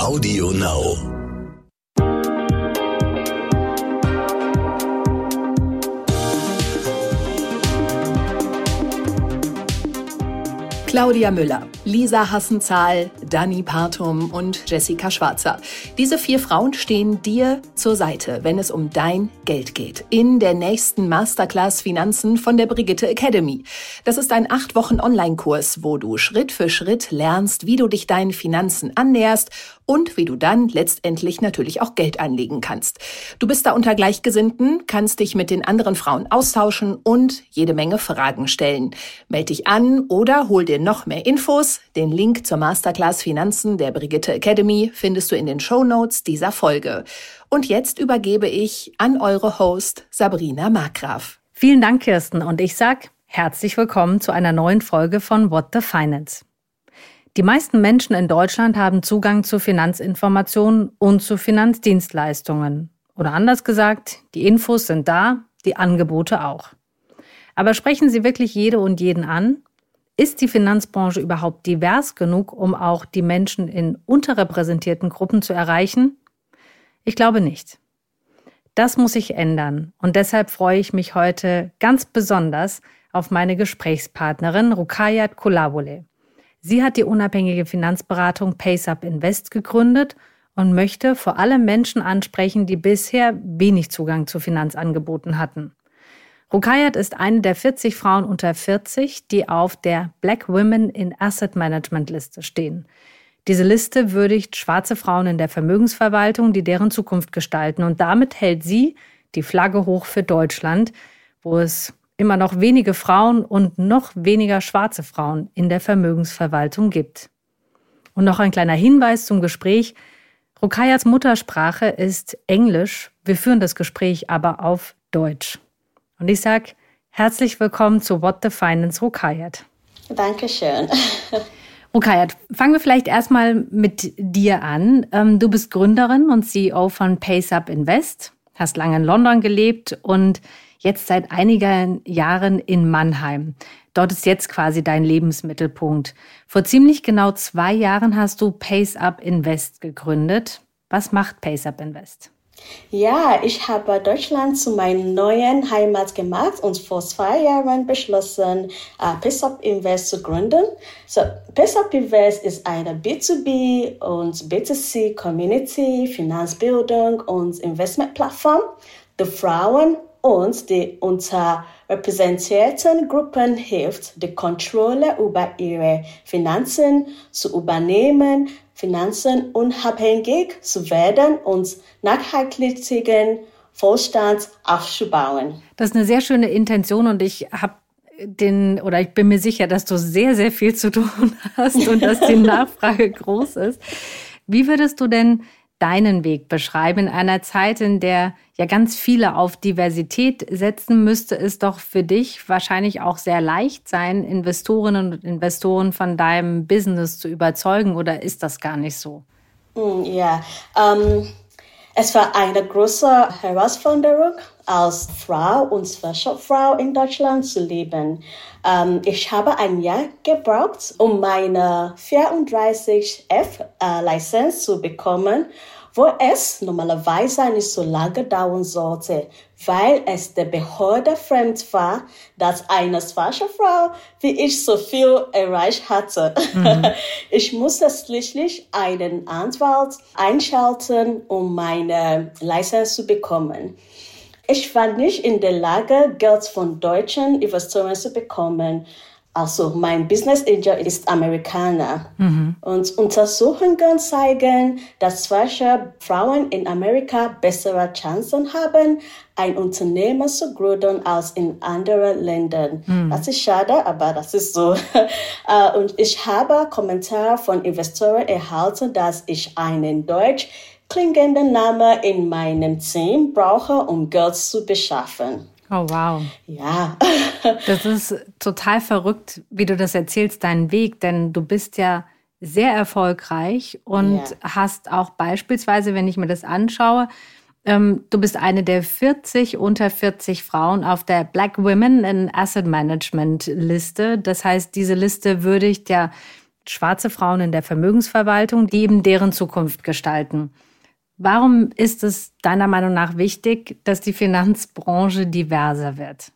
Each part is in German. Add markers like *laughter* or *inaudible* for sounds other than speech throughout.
Audio Now. Claudia Müller, Lisa Hassenzahl, Dani Partum und Jessica Schwarzer. Diese vier Frauen stehen dir zur Seite, wenn es um dein Geld geht. In der nächsten Masterclass Finanzen von der Brigitte Academy. Das ist ein acht Wochen Online-Kurs, wo du Schritt für Schritt lernst, wie du dich deinen Finanzen annäherst und wie du dann letztendlich natürlich auch Geld anlegen kannst. Du bist da unter Gleichgesinnten, kannst dich mit den anderen Frauen austauschen und jede Menge Fragen stellen. Meld dich an oder hol dir noch mehr Infos. Den Link zur Masterclass Finanzen der Brigitte Academy findest du in den Show Notes dieser Folge. Und jetzt übergebe ich an eure Host Sabrina Markgraf. Vielen Dank, Kirsten. Und ich sag herzlich willkommen zu einer neuen Folge von What the Finance. Die meisten Menschen in Deutschland haben Zugang zu Finanzinformationen und zu Finanzdienstleistungen. Oder anders gesagt, die Infos sind da, die Angebote auch. Aber sprechen Sie wirklich jede und jeden an? Ist die Finanzbranche überhaupt divers genug, um auch die Menschen in unterrepräsentierten Gruppen zu erreichen? Ich glaube nicht. Das muss sich ändern und deshalb freue ich mich heute ganz besonders auf meine Gesprächspartnerin Rukayat Kolabole. Sie hat die unabhängige Finanzberatung PaceUp Invest gegründet und möchte vor allem Menschen ansprechen, die bisher wenig Zugang zu Finanzangeboten hatten. Rukayat ist eine der 40 Frauen unter 40, die auf der Black Women in Asset Management Liste stehen. Diese Liste würdigt schwarze Frauen in der Vermögensverwaltung, die deren Zukunft gestalten. Und damit hält sie die Flagge hoch für Deutschland, wo es immer noch wenige Frauen und noch weniger schwarze Frauen in der Vermögensverwaltung gibt. Und noch ein kleiner Hinweis zum Gespräch. Rukayats Muttersprache ist Englisch. Wir führen das Gespräch aber auf Deutsch. Und ich sage herzlich willkommen zu What the Finance Rukayat. Dankeschön. *laughs* Rukayat, fangen wir vielleicht erstmal mit dir an. Ähm, du bist Gründerin und CEO von PaceUp Invest, hast lange in London gelebt und jetzt seit einigen Jahren in Mannheim. Dort ist jetzt quasi dein Lebensmittelpunkt. Vor ziemlich genau zwei Jahren hast du Pace Up Invest gegründet. Was macht Pace Up Invest? Ja, ich habe Deutschland zu meiner neuen Heimat gemacht und vor zwei Jahren beschlossen, uh, Pace Up Invest zu gründen. So, Up Invest ist eine B2B und B2C Community, Finanzbildung und Investmentplattform, die Frauen und die unterrepräsentierten Gruppen hilft, die Kontrolle über ihre Finanzen zu übernehmen, Finanzen unabhängig zu werden und nachhaltigen Vorstand aufzubauen. Das ist eine sehr schöne Intention und ich habe den, oder ich bin mir sicher, dass du sehr, sehr viel zu tun *laughs* hast und dass die *laughs* Nachfrage groß ist. Wie würdest du denn deinen Weg beschreiben. In einer Zeit, in der ja ganz viele auf Diversität setzen, müsste es doch für dich wahrscheinlich auch sehr leicht sein, Investorinnen und Investoren von deinem Business zu überzeugen oder ist das gar nicht so? Ja, ähm, es war eine große Herausforderung, als Frau und Frau in Deutschland zu leben. Ähm, ich habe ein Jahr gebraucht, um meine 34F-Lizenz äh, zu bekommen, wo es normalerweise nicht so lange dauern sollte, weil es der Behörde fremd war, dass eine schwarze Frau wie ich so viel erreicht hatte. Mhm. *laughs* Ich musste schließlich einen Anwalt einschalten, um meine Lizenz zu bekommen. Ich war nicht in der Lage, Geld von deutschen Investoren zu bekommen. Also mein Business Angel ist Amerikaner. Mhm. Und Untersuchungen zeigen, dass schwarze Frauen in Amerika bessere Chancen haben, ein Unternehmen zu gründen als in anderen Ländern. Mhm. Das ist schade, aber das ist so. *laughs* Äh, und ich habe Kommentare von Investoren erhalten, dass ich einen Deutsch klingenden Name in meinem Team brauche, um Geld zu beschaffen. Oh, wow. Ja. *laughs* das ist total verrückt, wie du das erzählst, deinen Weg, denn du bist ja sehr erfolgreich und ja. hast auch beispielsweise, wenn ich mir das anschaue, ähm, du bist eine der 40 unter 40 Frauen auf der Black Women in Asset Management Liste. Das heißt, diese Liste würdigt ja schwarze Frauen in der Vermögensverwaltung, die eben deren Zukunft gestalten. Warum ist es deiner Meinung nach wichtig, dass die Finanzbranche diverser wird?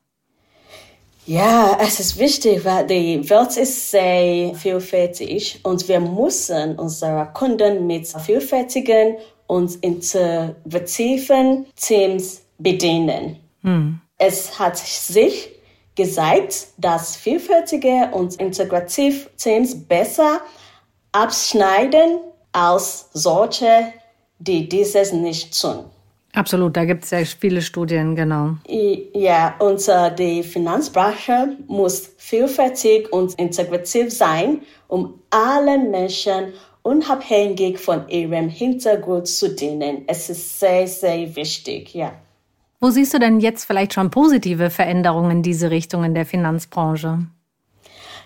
Ja, es ist wichtig, weil die Welt ist sehr vielfältig und wir müssen unsere Kunden mit vielfältigen und innovativen Teams bedienen. Hm. Es hat sich gezeigt, dass vielfältige und integrative Teams besser abschneiden als solche, die dieses nicht tun. Absolut, da gibt es ja viele Studien, genau. Ja, und äh, die Finanzbranche muss vielfältig und integrativ sein, um allen Menschen unabhängig von ihrem Hintergrund zu dienen. Es ist sehr, sehr wichtig, ja. Wo siehst du denn jetzt vielleicht schon positive Veränderungen in diese Richtung in der Finanzbranche?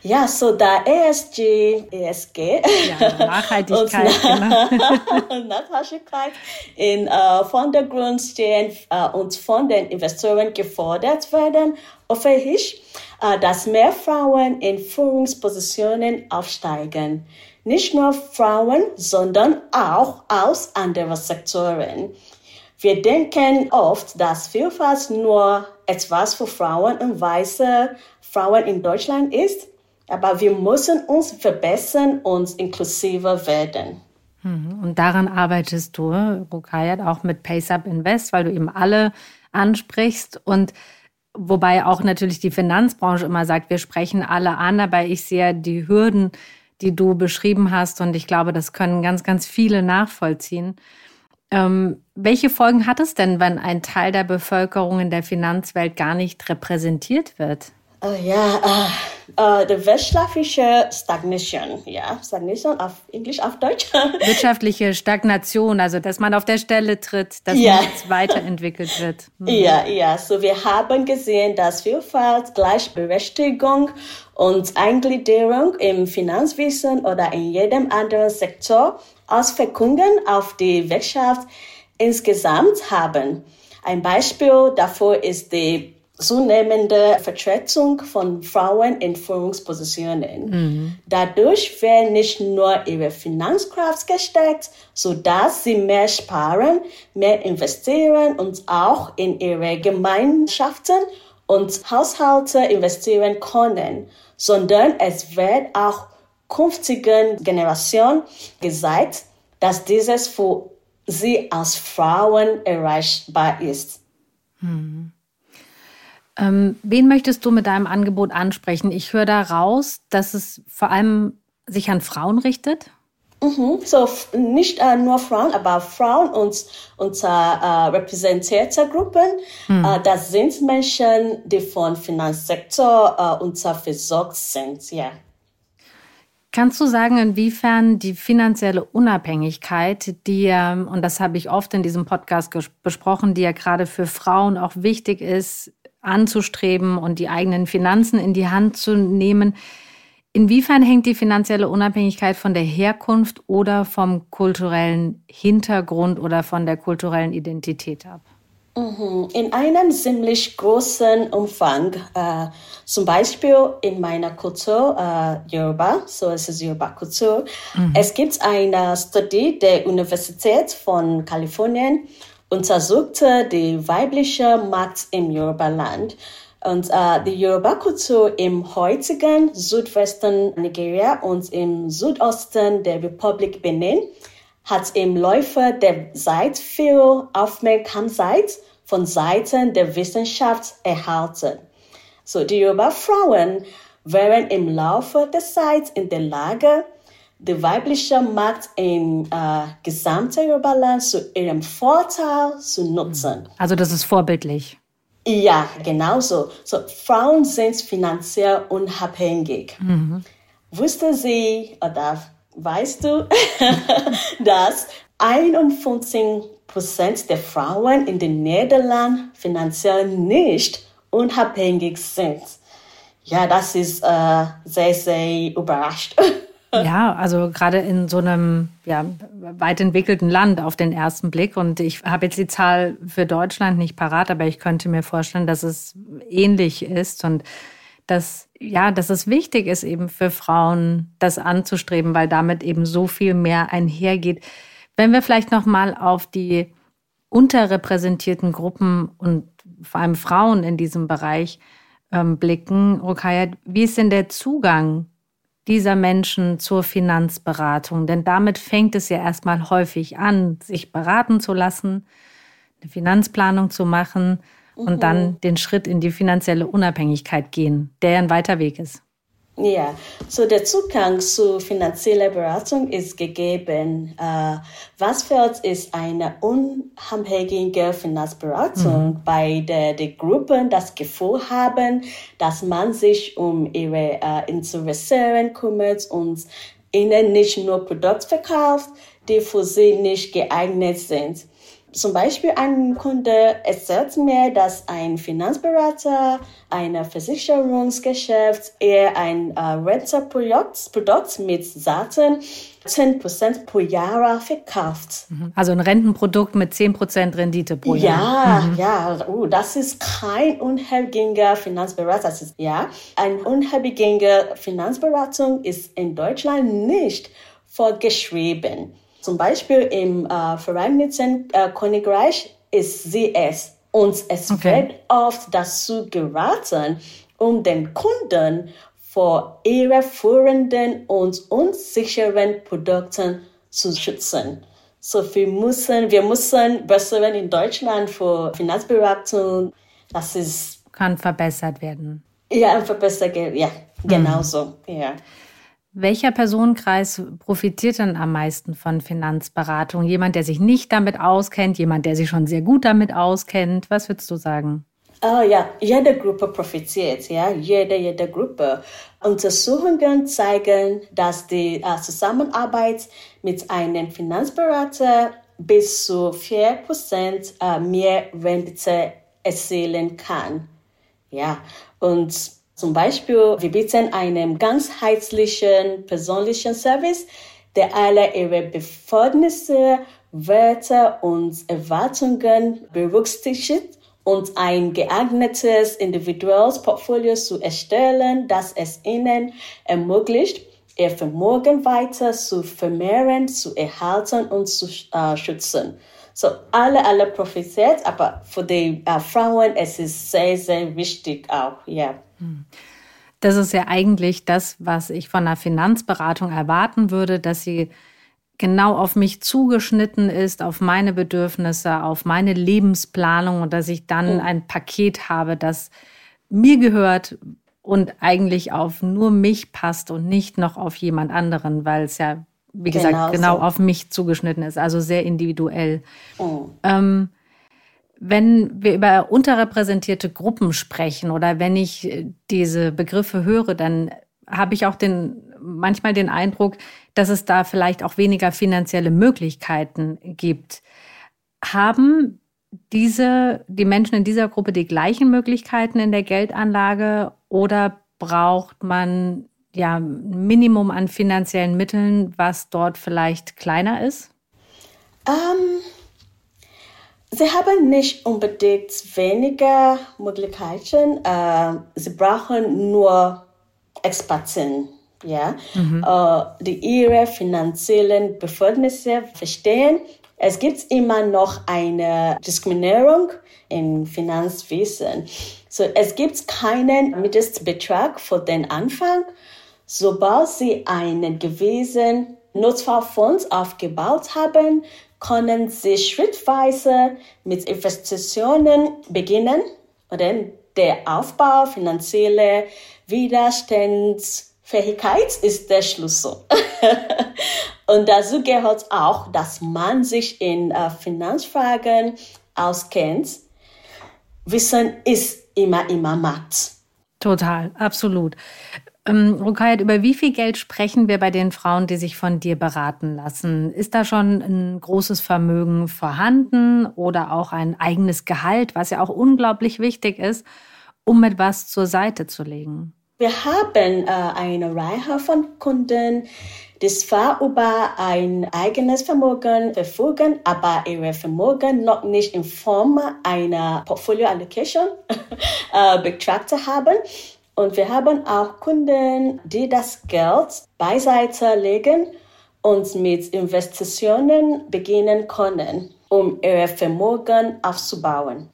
Ja, so da ESG, ESG. Ja, Nachhaltigkeit. *laughs* und, genau. *laughs* Nachhaltigkeit in äh, Vordergrund stehen äh, und von den Investoren gefordert werden, hoffe ich, äh, dass mehr Frauen in Führungspositionen aufsteigen. Nicht nur Frauen, sondern auch aus anderen Sektoren. Wir denken oft, dass Vielfalt nur etwas für Frauen und weiße Frauen in Deutschland ist. Aber wir müssen uns verbessern und inklusiver werden. Mhm. Und daran arbeitest du, Rukayat, auch mit PaySub Invest, weil du eben alle ansprichst und wobei auch natürlich die Finanzbranche immer sagt, wir sprechen alle an, aber ich sehe die Hürden, die du beschrieben hast und ich glaube, das können ganz, ganz viele nachvollziehen. Ähm, welche Folgen hat es denn, wenn ein Teil der Bevölkerung in der Finanzwelt gar nicht repräsentiert wird? Oh ja, uh, uh, die wirtschaftliche Stagnation, ja, Stagnation auf Englisch, auf Deutsch. *laughs* Wirtschaftliche Stagnation, also dass man auf der Stelle tritt, dass ja. nichts weiterentwickelt wird. *laughs* Mhm. Ja, ja, so wir haben gesehen, dass Vielfalt, Gleichberechtigung und Eingliederung im Finanzwesen oder in jedem anderen Sektor Auswirkungen auf die Wirtschaft insgesamt haben. Ein Beispiel dafür ist die zunehmende Vertretung von Frauen in Führungspositionen. Mhm. Dadurch wird nicht nur ihre Finanzkraft gestärkt, sodass sie mehr sparen, mehr investieren und auch in ihre Gemeinschaften und Haushalte investieren können, sondern es wird auch künftigen Generationen gezeigt, dass dieses für sie als Frauen erreichbar ist. Mhm. Ähm, wen möchtest du mit deinem Angebot ansprechen? Ich höre da raus, dass es vor allem sich an Frauen richtet. Mhm. So nicht äh, nur Frauen, aber Frauen und unter äh, repräsentierte Gruppen. Mhm. Äh, das sind Menschen, die vom Finanzsektor äh, unterversorgt sind. Ja. Kannst du sagen, inwiefern die finanzielle Unabhängigkeit, die ja, und das habe ich oft in diesem Podcast besprochen, die ja gerade für Frauen auch wichtig ist, anzustreben und die eigenen Finanzen in die Hand zu nehmen. Inwiefern hängt die finanzielle Unabhängigkeit von der Herkunft oder vom kulturellen Hintergrund oder von der kulturellen Identität ab? Mhm. In einem ziemlich großen Umfang, äh, zum Beispiel in meiner Kultur äh, Yoruba, so es ist Yoruba-Kultur. Mhm. Es gibt eine Studie der Universität von Kalifornien, untersuchte die weibliche Markt im Yoruba-Land. Und äh, die Yoruba-Kultur im heutigen Südwesten Nigeria und im Südosten der Republik Benin hat im Laufe der Zeit viel Aufmerksamkeit von Seiten der Wissenschaft erhalten. So, die Yoruba-Frauen waren im Laufe der Zeit in der Lage, die weibliche Macht im äh, gesamten Yoruba-Land zu ihrem Vorteil zu nutzen. Also das ist vorbildlich. Ja, genau so. so Frauen sind finanziell unabhängig. Mhm. Wusste sie oder weißt du, *laughs* dass 51 Prozent der Frauen in den Niederlanden finanziell nicht unabhängig sind? Ja, das ist äh, sehr, sehr überrascht. *laughs* Ja, also gerade in so einem ja, weit entwickelten Land auf den ersten Blick. Und ich habe jetzt die Zahl für Deutschland nicht parat, aber ich könnte mir vorstellen, dass es ähnlich ist. Und dass, ja, dass es wichtig ist, eben für Frauen das anzustreben, weil damit eben so viel mehr einhergeht. Wenn wir vielleicht nochmal auf die unterrepräsentierten Gruppen und vor allem Frauen in diesem Bereich ähm, blicken, Rukaya, wie ist denn der Zugang dieser Menschen zur Finanzberatung? Denn damit fängt es ja erstmal häufig an, sich beraten zu lassen, eine Finanzplanung zu machen und mhm. dann den Schritt in die finanzielle Unabhängigkeit gehen, der ja ein weiter Weg ist. Ja, so der Zugang zu finanzieller Beratung ist gegeben. Uh, was fehlt, ist eine unabhängige Finanzberatung mhm. bei der die Gruppen das Gefühl haben, dass man sich um ihre uh, Interessen kümmert und ihnen nicht nur Produkte verkauft, die für sie nicht geeignet sind. Zum Beispiel ein Kunde erzählt mir, dass ein Finanzberater ein Versicherungsgeschäft eher ein äh, Renterprodukt Produkt mit satten 10% pro Jahr verkauft. Mhm. Also ein Rentenprodukt mit 10% Rendite pro Jahr. Ja, mhm. ja, uh, das ist kein unabhängiger Finanzberater. Ist, ja, eine unabhängige Finanzberatung ist in Deutschland nicht vorgeschrieben. Zum Beispiel im äh, Vereinigten äh, Königreich ist sie es. Und es okay. wird oft dazu geraten, um den Kunden vor ihre führenden und unsicheren Produkten zu schützen. So wir müssen, wir müssen besser in Deutschland für Finanzberatung. Das ist kann verbessert werden. Ja, verbessert, ja, genau mhm. so, ja. Welcher Personenkreis profitiert denn am meisten von Finanzberatung? Jemand, der sich nicht damit auskennt, jemand, der sich schon sehr gut damit auskennt? Was würdest du sagen? Oh ja, jede Gruppe profitiert, ja, jede, jede Gruppe. Untersuchungen zeigen, dass die äh, Zusammenarbeit mit einem Finanzberater bis zu 4% äh, mehr Rendite erzielen kann. Ja, und zum Beispiel, wir bieten einen ganzheitlichen persönlichen Service, der alle ihre Befürchtnisse, Werte und Erwartungen berücksichtigt und ein geeignetes individuelles Portfolio zu erstellen, das es ihnen ermöglicht, ihr Vermögen weiter zu vermehren, zu erhalten und zu äh, schützen. So, alle, alle profitiert, aber für die äh, Frauen es ist sehr, sehr wichtig auch, ja. Das ist ja eigentlich das, was ich von einer Finanzberatung erwarten würde, dass sie genau auf mich zugeschnitten ist, auf meine Bedürfnisse, auf meine Lebensplanung und dass ich dann oh. ein Paket habe, das mir gehört und eigentlich auf nur mich passt und nicht noch auf jemand anderen, weil es ja, wie gesagt, genau, genau so. auf mich zugeschnitten ist, also sehr individuell. Oh. Ähm, wenn wir über unterrepräsentierte Gruppen sprechen oder wenn ich äh, diese Begriffe höre, dann habe ich auch den, manchmal den Eindruck, dass es da vielleicht auch weniger finanzielle Möglichkeiten gibt. Haben diese, die Menschen in dieser Gruppe die gleichen Möglichkeiten in der Geldanlage oder braucht man ja ein Minimum an finanziellen Mitteln, was dort vielleicht kleiner ist? Ähm, Sie haben nicht unbedingt weniger Möglichkeiten. Äh, sie brauchen nur Experten, ja, mhm. äh, die ihre finanziellen Befugnisse verstehen. Es gibt immer noch eine Diskriminierung im Finanzwesen. So, es gibt keinen Mindestbetrag für den Anfang. Sobald Sie einen gewissen Notfallfonds aufgebaut haben, können Sie schrittweise mit Investitionen beginnen oder der Aufbau finanzieller Widerstandsfähigkeit ist der Schlüssel. *laughs* Und dazu gehört auch, dass man sich in äh, Finanzfragen auskennt. Wissen ist immer, immer Macht. Total, absolut. Ähm, Rukayat, über wie viel Geld sprechen wir bei den Frauen, die sich von dir beraten lassen? Ist da schon ein großes Vermögen vorhanden oder auch ein eigenes Gehalt, was ja auch unglaublich wichtig ist, um etwas zur Seite zu legen? Wir haben äh, eine Reihe von Kunden, die zwar über ein eigenes Vermögen verfügen, aber ihre Vermögen noch nicht in Form einer Portfolio Allocation *laughs* äh, betrachtet haben. Und wir haben auch Kunden, die das Geld beiseite legen und mit Investitionen beginnen können, um ihr Vermögen aufzubauen.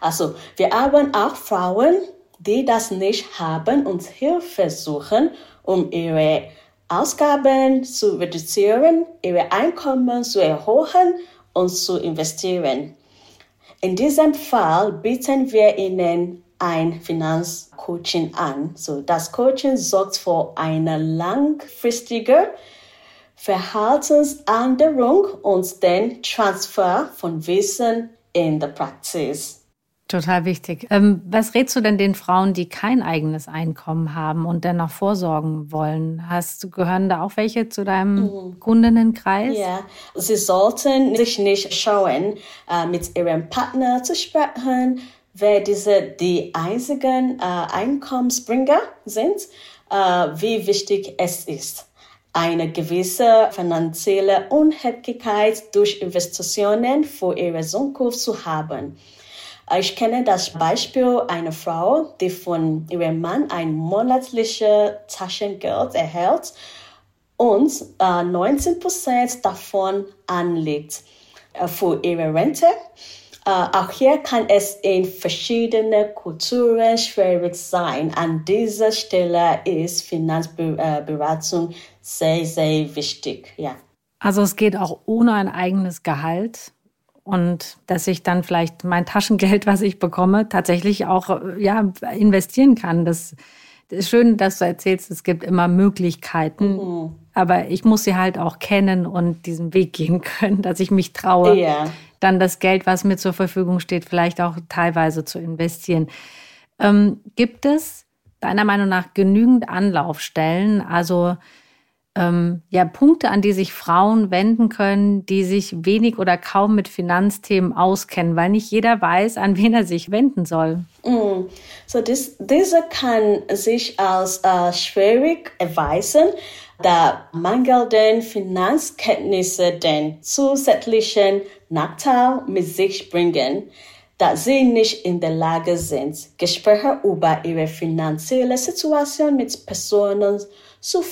Also wir haben auch Frauen, die das nicht haben und Hilfe suchen, um ihre Ausgaben zu reduzieren, ihre Einkommen zu erhöhen und zu investieren. In diesem Fall bieten wir ihnen ein Finanzcoaching an. So, das Coaching sorgt für eine langfristige Verhaltensänderung und den Transfer von Wissen in der Praxis. Total wichtig. Ähm, was rätst du denn den Frauen, die kein eigenes Einkommen haben und dennoch vorsorgen wollen? Hast gehören da auch welche zu deinem mhm. Kundenkreis? Ja, sie sollten sich nicht schauen, äh, mit ihrem Partner zu sprechen, wer diese die einzigen äh, Einkommensbringer sind, äh, wie wichtig es ist eine gewisse finanzielle Unabhängigkeit durch Investitionen für ihre Zukunft zu haben. Ich kenne das Beispiel einer Frau, die von ihrem Mann ein monatliches Taschengeld erhält und äh, 19 Prozent davon anlegt äh, für ihre Rente. Äh, auch hier kann es in verschiedenen Kulturen schwierig sein. An dieser Stelle ist Finanzberatung sehr, sehr wichtig. Ja. Also es geht auch ohne ein eigenes Gehalt und dass ich dann vielleicht mein Taschengeld, was ich bekomme, tatsächlich auch ja, investieren kann. Das, das ist schön, dass du erzählst, es gibt immer Möglichkeiten, mhm. Aber ich muss sie halt auch kennen und diesen Weg gehen *laughs* können, dass ich mich traue, ja. dann das Geld, was mir zur Verfügung steht, vielleicht auch teilweise zu investieren. Ähm, gibt es deiner Meinung nach genügend Anlaufstellen? Also ähm, ja, Punkte, an die sich Frauen wenden können, die sich wenig oder kaum mit Finanzthemen auskennen, weil nicht jeder weiß, an wen er sich wenden soll. Mm. So, this, diese kann sich als äh, schwierig erweisen, da mangelnde Finanzkenntnisse den zusätzlichen Nachteil mit sich bringen, dass sie nicht in der Lage sind, Gespräche über ihre finanzielle Situation mit Personen zu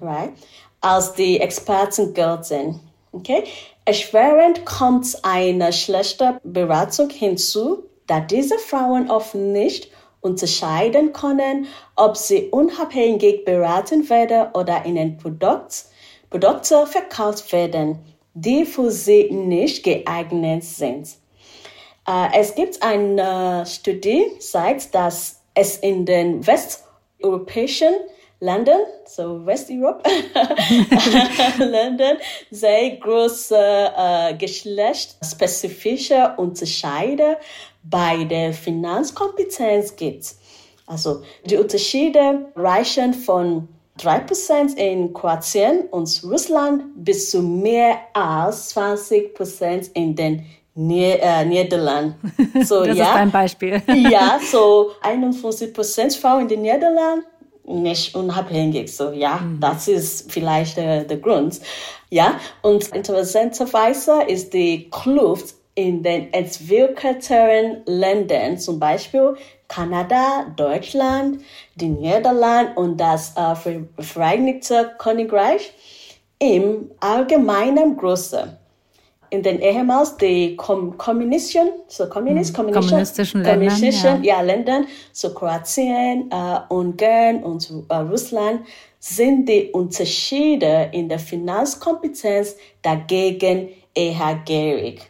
right? als die Experten gelten. Okay? Erschwerend kommt eine schlechte Beratung hinzu, da diese Frauen oft nicht unterscheiden können, ob sie unabhängig beraten werden oder ihnen Produkt, Produkte verkauft werden, die für sie nicht geeignet sind. Äh, es gibt eine Studie, sagt, dass es in den westeuropäischen Ländern, so Westeuropa, Ländern, *laughs* sehr große äh, geschlechtsspezifische Unterschiede bei der Finanzkompetenz gibt. Also die Unterschiede reichen von 3% in Kroatien und Russland bis zu mehr als 20% in den Nier äh, Niederlanden. *laughs* So, das ja, ist ein Beispiel. ja, *laughs* so 51% Frauen in den Niederlanden nicht unabhängig. So, ja, mhm. das ist vielleicht äh, der Grund. Ja, und interessanterweise ist die Kluft in den entwickelteren Ländern, zum Beispiel Kanada, Deutschland, die Niederlande und das äh, Vereinigte Königreich, im Allgemeinen größer in den ehemals die Kom kommunistischen, so Kommunist, hm, kommunistischen, kommunistischen ja. ja. Ländern, so Kroatien, äh, Ungarn und äh, Russland, sind die Unterschiede in der Finanzkompetenz dagegen eher gierig.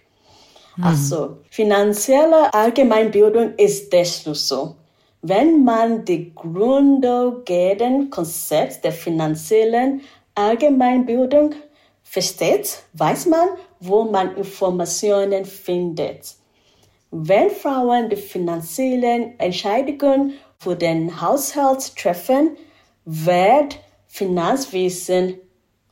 Mhm. Also finanzielle Allgemeinbildung ist der Schlüssel. Wenn man die grundlegenden Konzepte der finanziellen Allgemeinbildung versteht, weiß man, wo man Informationen findet. Wenn Frauen die finanziellen Entscheidungen für den Haushalt treffen, wird Finanzwissen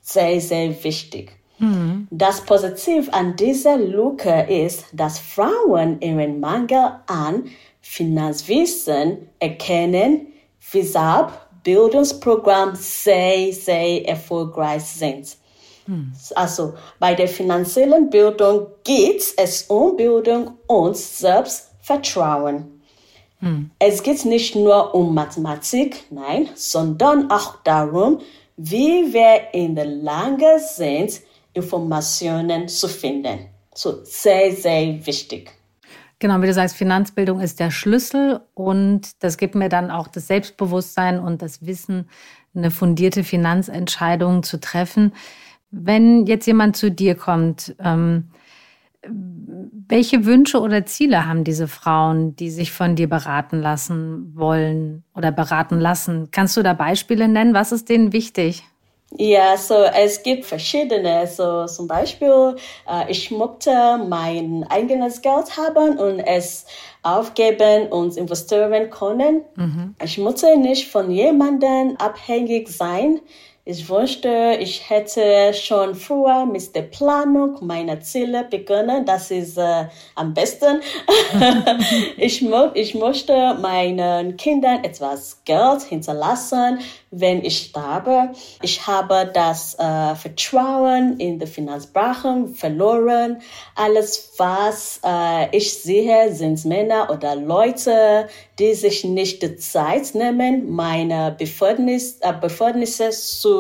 sehr, sehr wichtig. Mhm. Das Positiv an dieser Lücke ist, dass Frauen ihren Mangel an Finanzwissen erkennen, weshalb Bildungsprogramme sehr, sehr erfolgreich sind. Also bei der finanziellen Bildung geht es um Bildung und Selbstvertrauen. Hm. Es geht nicht nur um Mathematik, nein, sondern auch darum, wie wir in der Lage sind, Informationen zu finden. So sehr, sehr wichtig. Genau, wie du sagst, Finanzbildung ist der Schlüssel und das gibt mir dann auch das Selbstbewusstsein und das Wissen, eine fundierte Finanzentscheidung zu treffen. Wenn jetzt jemand zu dir kommt, ähm, welche Wünsche oder Ziele haben diese Frauen, die sich von dir beraten lassen wollen oder beraten lassen? Kannst du da Beispiele nennen? Was ist denen wichtig? Ja, so es gibt verschiedene. So zum Beispiel, äh, ich möchte mein eigenes Geld haben und es aufgeben und investieren können. Mhm. Ich möchte nicht von jemandem abhängig sein. Ich wünschte, ich hätte schon früher mit der Planung meiner Ziele begonnen. Das ist äh, am besten. *laughs* ich, mo ich möchte meinen Kindern etwas Geld hinterlassen, wenn ich sterbe. Ich habe das äh, Vertrauen in die Finanzbranche verloren. Alles, was äh, ich sehe, sind Männer oder Leute, die sich nicht die Zeit nehmen, meine Befördernis, äh, Beförnisse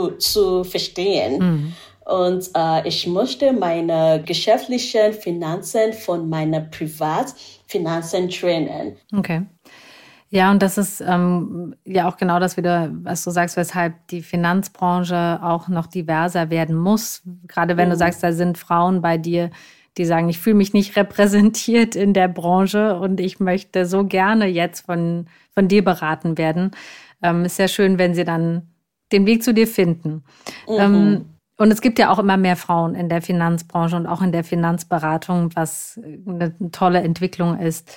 zu, zu verstehen. Mhm. Und äh, ich möchte meine geschäftlichen Finanzen von meinen Privatfinanzen trennen. Okay. Ja, und das ist ähm, ja auch genau das wieder, was du sagst, weshalb die Finanzbranche auch noch diverser werden muss. Gerade wenn mhm. du sagst, da sind Frauen bei dir, die sagen, ich fühle mich nicht *laughs* repräsentiert in der Branche und ich möchte so gerne jetzt von, von dir beraten werden. Ähm, ist ja schön, wenn sie dann den Weg zu dir finden. Mhm. Ähm, und es gibt ja auch immer mehr Frauen in der Finanzbranche und auch in der Finanzberatung, was eine tolle Entwicklung ist.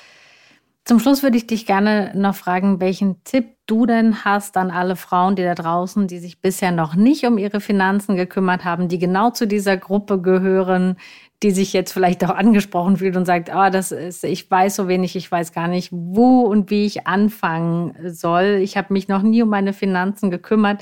Zum Schluss würde ich dich gerne noch fragen, welchen Tipp du denn hast an alle Frauen, die da draußen, die sich bisher noch nicht um ihre Finanzen gekümmert haben, die genau zu dieser Gruppe gehören, die sich jetzt vielleicht auch angesprochen fühlt und sagt, oh, das ist, ich weiß so wenig, ich weiß gar nicht, wo und wie ich anfangen soll. Ich habe mich noch nie um meine Finanzen gekümmert.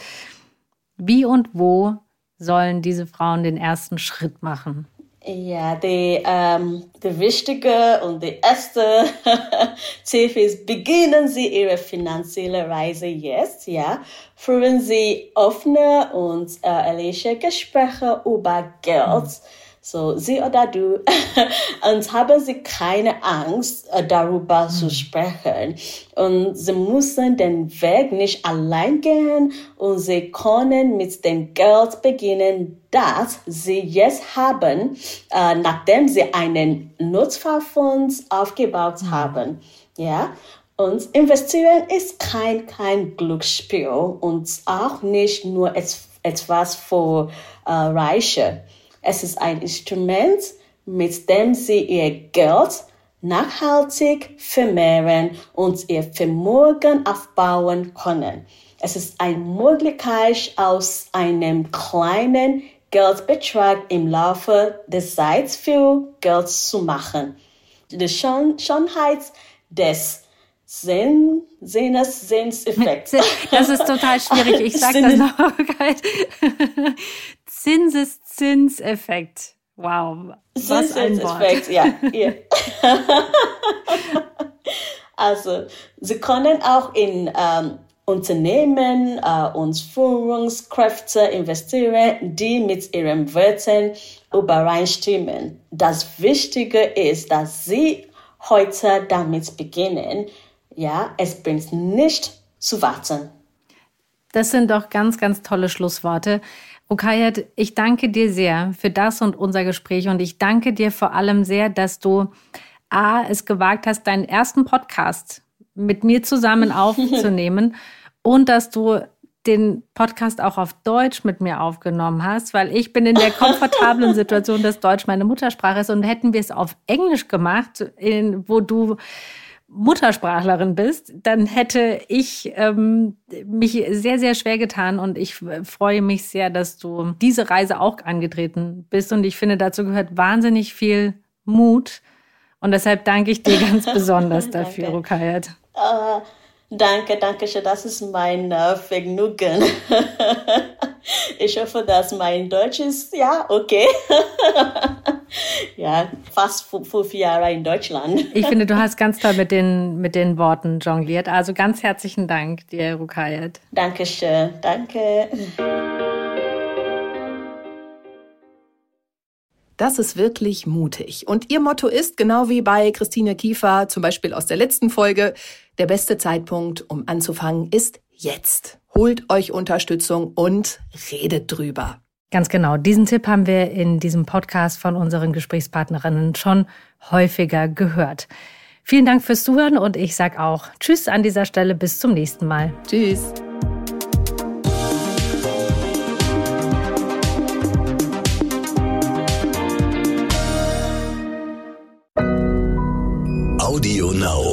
Wie und wo sollen diese Frauen den ersten Schritt machen? Ja, die, ähm, die wichtige und die erste *laughs* Tipp ist, beginnen Sie Ihre finanzielle Reise jetzt, ja. Führen Sie offene und äh, ehrliche Gespräche über Geld. Mhm so, sie oder du, *laughs* und haben sie keine Angst, äh, darüber mhm. zu sprechen. Und sie müssen den Weg nicht allein gehen und sie können mit dem Geld beginnen, das sie jetzt haben, äh, nachdem sie einen Notfallfonds aufgebaut mhm. haben. Ja, und investieren ist kein, kein Glücksspiel und auch nicht nur etwas für äh, Reiche. Es ist ein Instrument, mit dem Sie Ihr Geld nachhaltig vermehren und Ihr Vermögen aufbauen können. Es ist eine Möglichkeit, aus einem kleinen Geldbetrag im Laufe der Zeit viel Geld zu machen. Die Schönheit des Sinn, Sinnes, Sinnseffekt. Das ist total schwierig. Ich sage das noch. *laughs* Zinseszinseffekt. Wow. Wort. ja. *laughs* ja. also, Sie können auch in ähm, Unternehmen äh, und Führungskräfte investieren, die mit ihren Werten übereinstimmen. Das Wichtige ist, dass Sie heute damit beginnen. Ja, es bringt nicht zu warten. Das sind doch ganz, ganz tolle Schlussworte. Rukayat, ich danke dir sehr für das und unser Gespräch und ich danke dir vor allem sehr, dass du A, es gewagt hast, deinen ersten Podcast mit mir zusammen *laughs* aufzunehmen und dass du den Podcast auch auf Deutsch mit mir aufgenommen hast, weil ich bin in der komfortablen Situation, dass Deutsch meine Muttersprache ist und hätten wir es auf Englisch gemacht, in, wo du Muttersprachlerin bist, dann hätte ich ähm, mich sehr, sehr schwer getan und ich freue mich sehr, dass du diese Reise auch angetreten bist. Und ich finde, dazu gehört wahnsinnig viel Mut. Und deshalb danke ich dir *laughs* ganz besonders dafür, Rukayat. Uh, danke, danke schön, das ist mein uh, Vergnügen. *laughs* ich hoffe, dass mein Deutsch ist, ja, okay. *laughs* ja, fast fünf Jahre in Deutschland. *laughs* Ich finde, du hast ganz toll mit den, mit den Worten jongliert. Also ganz herzlichen Dank dir, Rukayet. Dankeschön, danke. Das ist wirklich mutig. Und ihr Motto ist, genau wie bei Christine Kiefer, zum Beispiel aus der letzten Folge, der beste Zeitpunkt, um anzufangen, ist jetzt. Holt euch Unterstützung und redet drüber. Ganz genau. Diesen Tipp haben wir in diesem Podcast von unseren Gesprächspartnerinnen schon häufiger gehört. Vielen Dank fürs Zuhören und ich sage auch Tschüss an dieser Stelle. Bis zum nächsten Mal. Tschüss. now.